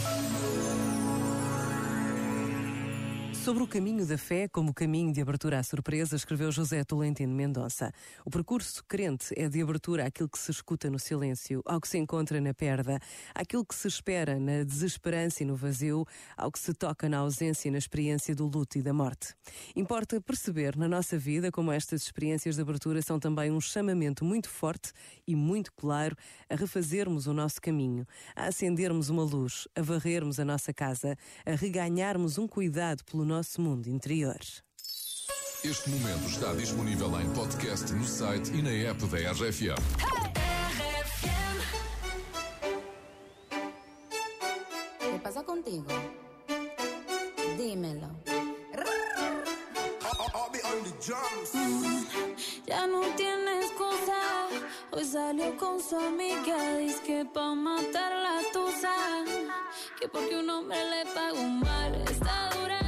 Thank you. Sobre o caminho da fé como caminho de abertura à surpresa, escreveu José Tolentino Mendonça. O percurso crente é de abertura àquilo que se escuta no silêncio, ao que se encontra na perda, àquilo que se espera na desesperança e no vazio, ao que se toca na ausência e na experiência do luto e da morte. Importa perceber na nossa vida como estas experiências de abertura são também um chamamento muito forte e muito claro a refazermos o nosso caminho, a acendermos uma luz, a varrermos a nossa casa, a reganharmos um cuidado pelo nosso nosso mundo interior. Este momento está disponível em podcast no site e na app da RFM. ¿Qué pasa contigo? Dímelo. Ya no tiene excusa. Hoy salió con su amiga. Dice que pa' matar la tusa. Que porque un hombre le pagó mal. Está dura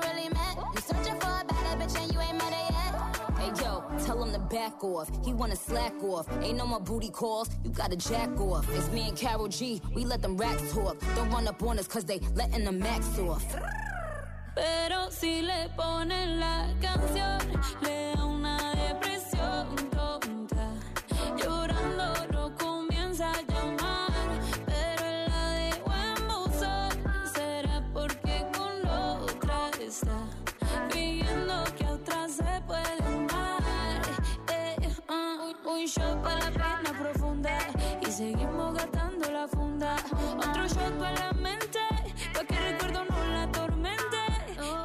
back off. He wanna slack off. Ain't no more booty calls. You gotta jack off. It's me and Carol G. We let them racks talk. Don't run up on us cause they letting the max off. Pero Shot para la mente, pa' que el recuerdo no la atormente.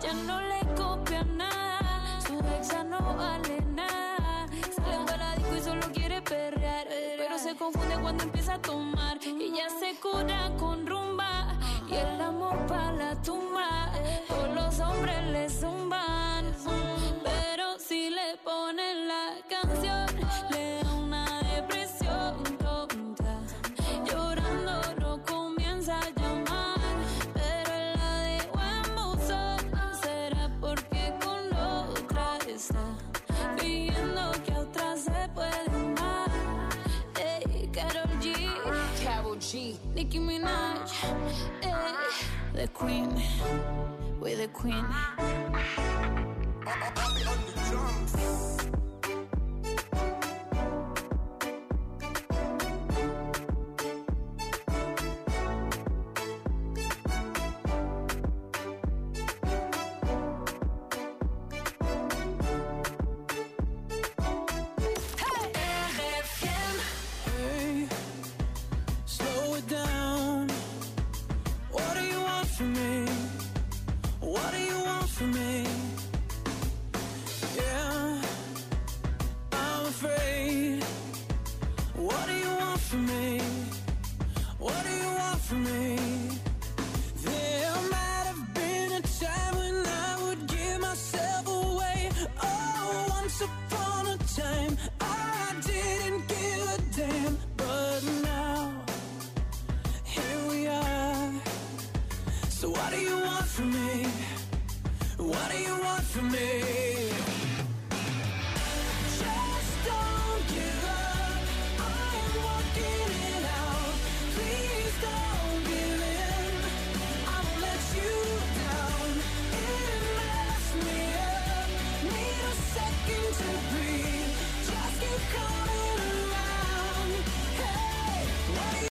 Ya no le copia nada, su exa no vale nada. Sale para disco y solo quiere perrear, pero se confunde cuando empieza a tomar. Y ya se cura con rumba y el amor para la tumba. Todos los hombres le zumban, pero si le ponen la canción, Nicki Minaj, ey, the Queen, we're the Queen. What do you want from me? Yeah, I'm afraid. What do you want from me?